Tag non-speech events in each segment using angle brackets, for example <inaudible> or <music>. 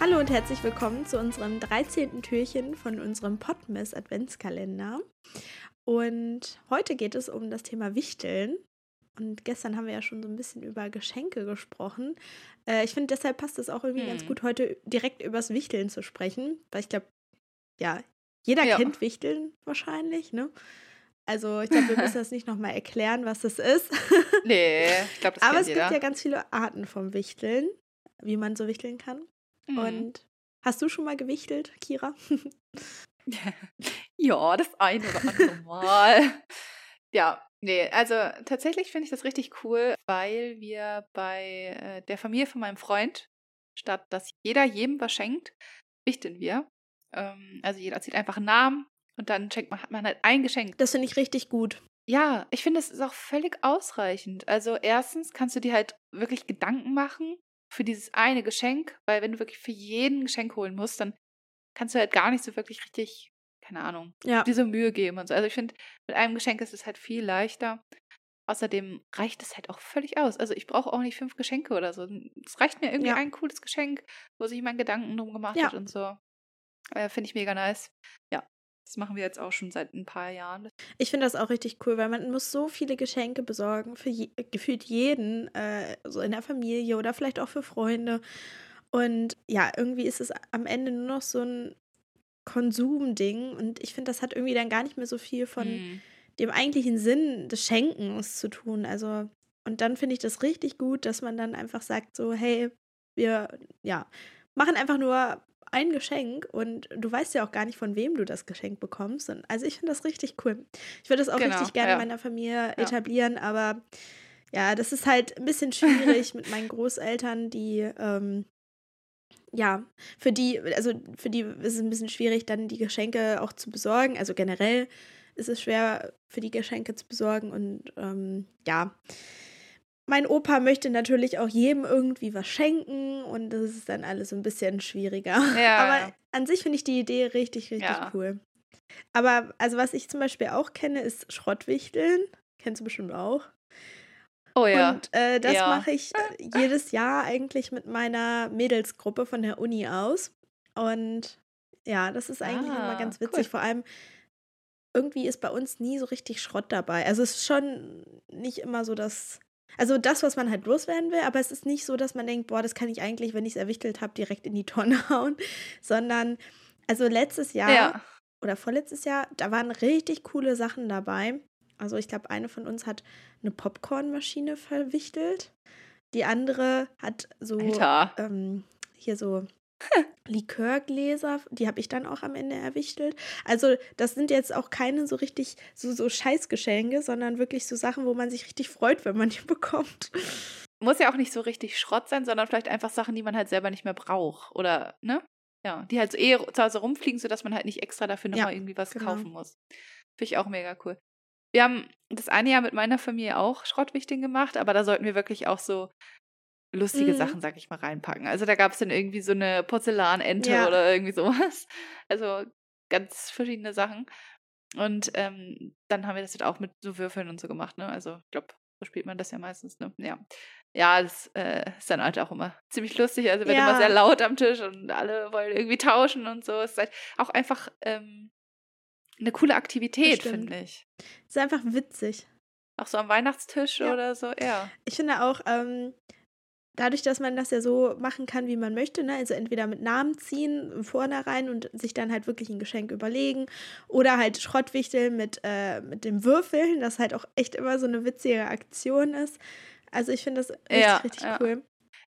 Hallo und herzlich willkommen zu unserem 13. Türchen von unserem Podmess Adventskalender. Und heute geht es um das Thema Wichteln. Und gestern haben wir ja schon so ein bisschen über Geschenke gesprochen. Äh, ich finde, deshalb passt es auch irgendwie hm. ganz gut, heute direkt übers Wichteln zu sprechen. Weil ich glaube, ja, jeder ja. kennt Wichteln wahrscheinlich, ne? Also ich glaube, wir müssen <laughs> das nicht nochmal erklären, was das ist. nee, ich glaube, das Aber es jeder. gibt ja ganz viele Arten vom Wichteln, wie man so wichteln kann. Mhm. Und hast du schon mal gewichtelt, Kira? <laughs> ja, das eine oder andere Mal. <laughs> ja, nee, also tatsächlich finde ich das richtig cool, weil wir bei äh, der Familie von meinem Freund, statt dass jeder jedem was schenkt, wichteln wir. Ähm, also jeder zieht einfach einen Namen und dann schenkt man, hat man halt ein Geschenk. Das finde ich richtig gut. Ja, ich finde, es ist auch völlig ausreichend. Also erstens kannst du dir halt wirklich Gedanken machen, für dieses eine Geschenk, weil wenn du wirklich für jeden Geschenk holen musst, dann kannst du halt gar nicht so wirklich richtig, keine Ahnung, ja. diese Mühe geben und so. Also ich finde, mit einem Geschenk ist es halt viel leichter. Außerdem reicht es halt auch völlig aus. Also ich brauche auch nicht fünf Geschenke oder so. Es reicht mir irgendwie ja. ein cooles Geschenk, wo sich jemand Gedanken drum gemacht ja. hat und so. Äh, finde ich mega nice. Ja, das machen wir jetzt auch schon seit ein paar Jahren. Ich finde das auch richtig cool, weil man muss so viele Geschenke besorgen für je, gefühlt jeden, äh, so in der Familie oder vielleicht auch für Freunde. Und ja, irgendwie ist es am Ende nur noch so ein Konsumding. Und ich finde, das hat irgendwie dann gar nicht mehr so viel von hm. dem eigentlichen Sinn des Schenkens zu tun. Also, und dann finde ich das richtig gut, dass man dann einfach sagt, so, hey, wir, ja, machen einfach nur ein Geschenk und du weißt ja auch gar nicht, von wem du das Geschenk bekommst. Und also ich finde das richtig cool. Ich würde das auch genau, richtig gerne ja. in meiner Familie ja. etablieren, aber ja, das ist halt ein bisschen schwierig <laughs> mit meinen Großeltern, die ähm, ja, für die, also für die ist es ein bisschen schwierig, dann die Geschenke auch zu besorgen. Also generell ist es schwer, für die Geschenke zu besorgen und ähm, ja mein Opa möchte natürlich auch jedem irgendwie was schenken und das ist dann alles so ein bisschen schwieriger. Ja. <laughs> Aber an sich finde ich die Idee richtig, richtig ja. cool. Aber also was ich zum Beispiel auch kenne, ist Schrottwichteln. Kennst du bestimmt auch. Oh ja. Und äh, das mache ich äh, jedes Jahr eigentlich mit meiner Mädelsgruppe von der Uni aus. Und ja, das ist eigentlich ah, immer ganz witzig. Cool. Vor allem, irgendwie ist bei uns nie so richtig Schrott dabei. Also es ist schon nicht immer so, dass also das, was man halt loswerden will, aber es ist nicht so, dass man denkt, boah, das kann ich eigentlich, wenn ich es erwichtelt habe, direkt in die Tonne <laughs> hauen, sondern also letztes Jahr ja. oder vorletztes Jahr, da waren richtig coole Sachen dabei. Also ich glaube, eine von uns hat eine Popcornmaschine verwichtelt. Die andere hat so ähm, hier so Likörgläser, die habe ich dann auch am Ende erwichtelt. Also, das sind jetzt auch keine so richtig so, so Scheißgeschenke, sondern wirklich so Sachen, wo man sich richtig freut, wenn man die <laughs> bekommt. Muss ja auch nicht so richtig Schrott sein, sondern vielleicht einfach Sachen, die man halt selber nicht mehr braucht. Oder, ne? Ja, die halt so eher zu Hause rumfliegen, sodass man halt nicht extra dafür nochmal ja, irgendwie was genau. kaufen muss. Finde ich auch mega cool. Wir haben das eine Jahr mit meiner Familie auch Schrottwichteln gemacht, aber da sollten wir wirklich auch so lustige mhm. Sachen, sag ich mal, reinpacken. Also da gab es dann irgendwie so eine Porzellanente ja. oder irgendwie sowas. <laughs> Also ganz verschiedene Sachen. Und ähm, dann haben wir das halt auch mit so Würfeln und so gemacht, ne? Also ich glaube, so spielt man das ja meistens, ne? Ja. Ja, das äh, ist dann halt auch immer ziemlich lustig. Also wird ja. immer sehr laut am Tisch und alle wollen irgendwie tauschen und so. Es ist halt auch einfach ähm, eine coole Aktivität, finde ich. Ist einfach witzig. Auch so am Weihnachtstisch ja. oder so, ja. Ich finde auch, ähm, dadurch, dass man das ja so machen kann, wie man möchte, ne? also entweder mit Namen ziehen vornherein und sich dann halt wirklich ein Geschenk überlegen oder halt Schrottwichteln mit, äh, mit dem Würfeln, das halt auch echt immer so eine witzige Aktion ist. Also ich finde das richtig, ja, richtig ja. cool.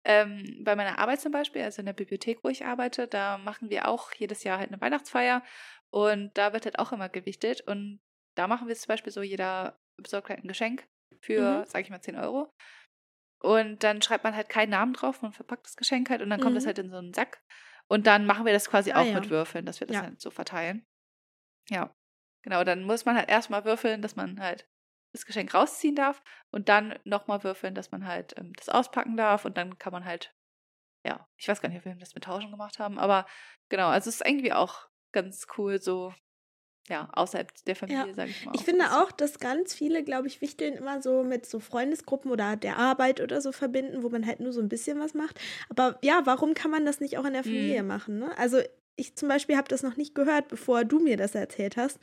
Ähm, bei meiner Arbeit zum Beispiel, also in der Bibliothek, wo ich arbeite, da machen wir auch jedes Jahr halt eine Weihnachtsfeier und da wird halt auch immer gewichtet und da machen wir es zum Beispiel so, jeder besorgt halt ein Geschenk für, mhm. sag ich mal, 10 Euro. Und dann schreibt man halt keinen Namen drauf, man verpackt das Geschenk halt und dann kommt es mhm. halt in so einen Sack. Und dann machen wir das quasi ah, auch ja. mit Würfeln, dass wir das ja. halt so verteilen. Ja, genau. Dann muss man halt erstmal würfeln, dass man halt das Geschenk rausziehen darf und dann nochmal würfeln, dass man halt ähm, das auspacken darf und dann kann man halt, ja, ich weiß gar nicht, ob wir das mit Tauschen gemacht haben, aber genau, also es ist irgendwie auch ganz cool, so ja, außerhalb der Familie, ja. sage ich mal. Ich finde auch, dass ganz viele, glaube ich, Wichteln immer so mit so Freundesgruppen oder der Arbeit oder so verbinden, wo man halt nur so ein bisschen was macht. Aber ja, warum kann man das nicht auch in der Familie mhm. machen? Ne? Also ich zum Beispiel habe das noch nicht gehört, bevor du mir das erzählt hast,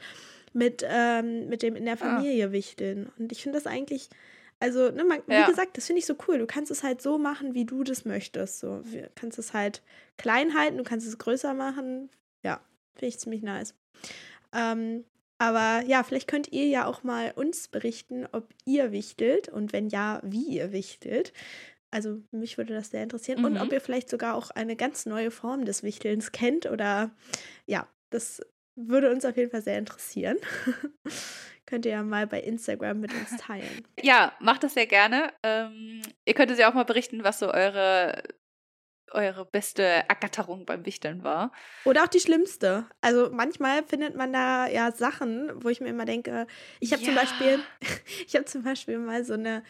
mit, ähm, mit dem in der ah. Familie ah. Wichteln. Und ich finde das eigentlich, also, ne, man, ja. wie gesagt, das finde ich so cool. Du kannst es halt so machen, wie du das möchtest. So, du kannst es halt klein halten, du kannst es größer machen. Ja, finde ich ziemlich nice. Ähm, aber ja, vielleicht könnt ihr ja auch mal uns berichten, ob ihr wichtelt und wenn ja, wie ihr wichtelt. Also mich würde das sehr interessieren. Mhm. Und ob ihr vielleicht sogar auch eine ganz neue Form des Wichtelns kennt oder ja, das würde uns auf jeden Fall sehr interessieren. <laughs> Könnt ihr ja mal bei Instagram mit uns <laughs> teilen. Ja, macht das sehr gerne. Ähm, ihr könnt uns ja auch mal berichten, was so eure eure beste Ergatterung beim Wichteln war. Oder auch die schlimmste. Also manchmal findet man da ja Sachen, wo ich mir immer denke, ich habe ja. zum Beispiel, <laughs> ich habe zum Beispiel mal so eine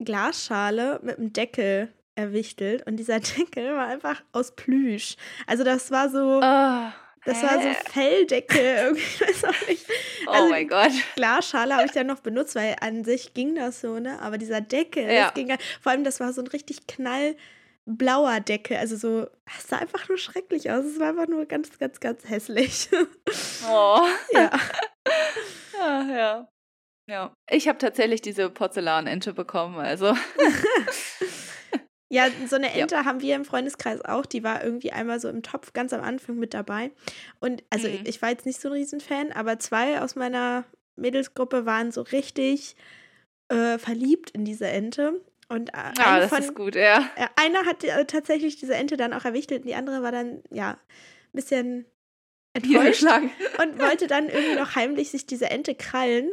Glasschale mit einem Deckel erwichtelt und dieser <laughs> Deckel war einfach aus Plüsch. Also das war so. Oh. Das war so Felldeckel, <laughs> irgendwie, weiß auch nicht. Oh also oh mein Gott. Glasschale habe ich dann noch benutzt, weil an sich ging das so, ne? Aber dieser Deckel, ja. das ging vor allem, das war so ein richtig knall blauer Deckel. Also so, es sah einfach nur schrecklich aus. Es war einfach nur ganz, ganz, ganz hässlich. <laughs> Oh. ja. ja, <laughs> ja. Ja. Ich habe tatsächlich diese Porzellanente bekommen, also. <laughs> ja, so eine Ente ja. haben wir im Freundeskreis auch. Die war irgendwie einmal so im Topf ganz am Anfang mit dabei. Und also mhm. ich war jetzt nicht so ein Riesenfan, aber zwei aus meiner Mädelsgruppe waren so richtig äh, verliebt in diese Ente. Und äh, ah, das von, ist gut, ja. Äh, einer hat äh, tatsächlich diese Ente dann auch erwichtelt und die andere war dann, ja, ein bisschen enttäuscht und <laughs> wollte dann irgendwie noch heimlich sich diese Ente krallen.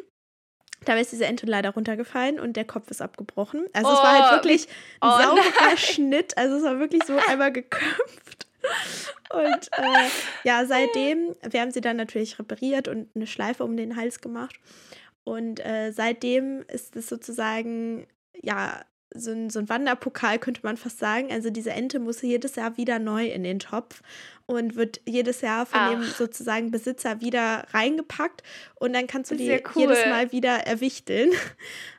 Dabei ist diese Ente leider runtergefallen und der Kopf ist abgebrochen. Also oh, es war halt oh, wirklich ein oh, sauberer nein. Schnitt. Also es war wirklich so <laughs> einmal geköpft. Und äh, ja, seitdem, wir haben sie dann natürlich repariert und eine Schleife um den Hals gemacht. Und äh, seitdem ist es sozusagen, ja, so ein, so ein Wanderpokal, könnte man fast sagen. Also diese Ente muss jedes Jahr wieder neu in den Topf und wird jedes Jahr von Ach. dem sozusagen Besitzer wieder reingepackt und dann kannst du die cool. jedes Mal wieder erwichteln. <laughs>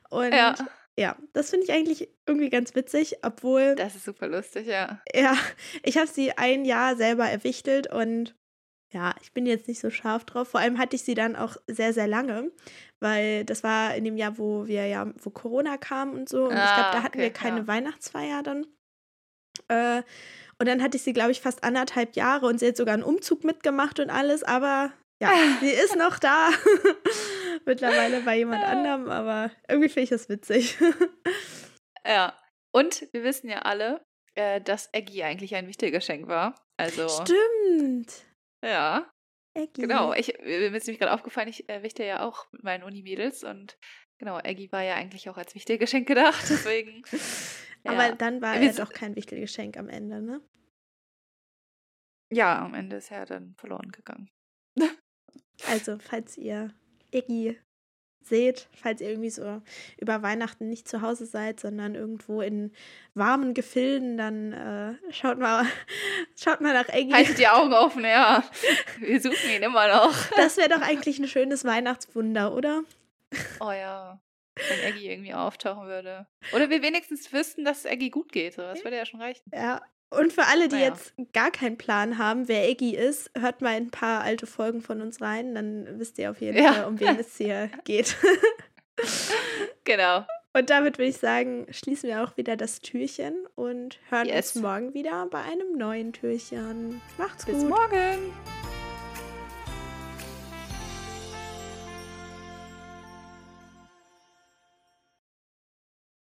Und ja, ja das finde ich eigentlich irgendwie ganz witzig, obwohl. Das ist super lustig, ja. Ja, ich habe sie ein Jahr selber erwichtelt und ja, ich bin jetzt nicht so scharf drauf. Vor allem hatte ich sie dann auch sehr, sehr lange weil das war in dem Jahr, wo wir ja, wo Corona kam und so. Und ah, ich glaube, da hatten okay, wir keine ja. Weihnachtsfeier dann. Äh, und dann hatte ich sie, glaube ich, fast anderthalb Jahre und sie hat sogar einen Umzug mitgemacht und alles, aber ja, <laughs> sie ist noch da. <laughs> Mittlerweile bei jemand anderem, aber irgendwie finde ich das witzig. <laughs> ja. Und wir wissen ja alle, äh, dass Eggy eigentlich ein wichtiges Geschenk war. Also. Stimmt. Ja. Eggy. Genau, ich, mir ist nämlich gerade aufgefallen, ich äh, wichte ja auch mit meinen Uni-Mädels und genau, Eggy war ja eigentlich auch als wichtiges Geschenk gedacht, <laughs> deswegen. <laughs> ja. Aber dann war er doch kein wichtiges Geschenk am Ende, ne? Ja, am Ende ist er dann verloren gegangen. <laughs> also, falls ihr Eggy seht, falls ihr irgendwie so über Weihnachten nicht zu Hause seid, sondern irgendwo in warmen Gefilden, dann äh, schaut mal, <laughs> schaut mal nach Eggy. Haltet die Augen offen, ja. Wir suchen ihn immer noch. Das wäre doch eigentlich ein schönes Weihnachtswunder, oder? Oh ja. Wenn Eggy irgendwie auftauchen würde. Oder wir wenigstens wüssten, dass Eggy gut geht. Das würde ja schon reichen. Ja, und für alle, die naja. jetzt gar keinen Plan haben, wer Eggy ist, hört mal ein paar alte Folgen von uns rein, dann wisst ihr auf jeden ja. Fall, um wen es hier <laughs> geht. genau. Und damit würde ich sagen, schließen wir auch wieder das Türchen und hören yes. uns morgen wieder bei einem neuen Türchen. Macht's Bis gut. Bis morgen.